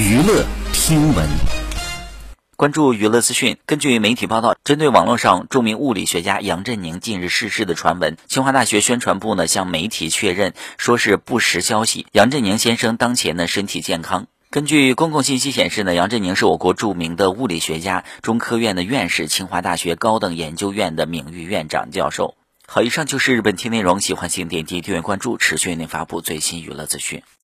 娱乐听闻。关注娱乐资讯根据媒体报道针对网络上著名物理学家杨振宁近日逝世的传闻清华大学宣传部呢向媒体确认说是不实消息。杨振宁先生当前呢身体健康。根据公共信息显示呢杨振宁是我国著名的物理学家中科院的院士清华大学高等研究院的名誉院长教授。好以上就是本期内容喜欢请点击订阅关注持续为您发布最新娱乐资讯。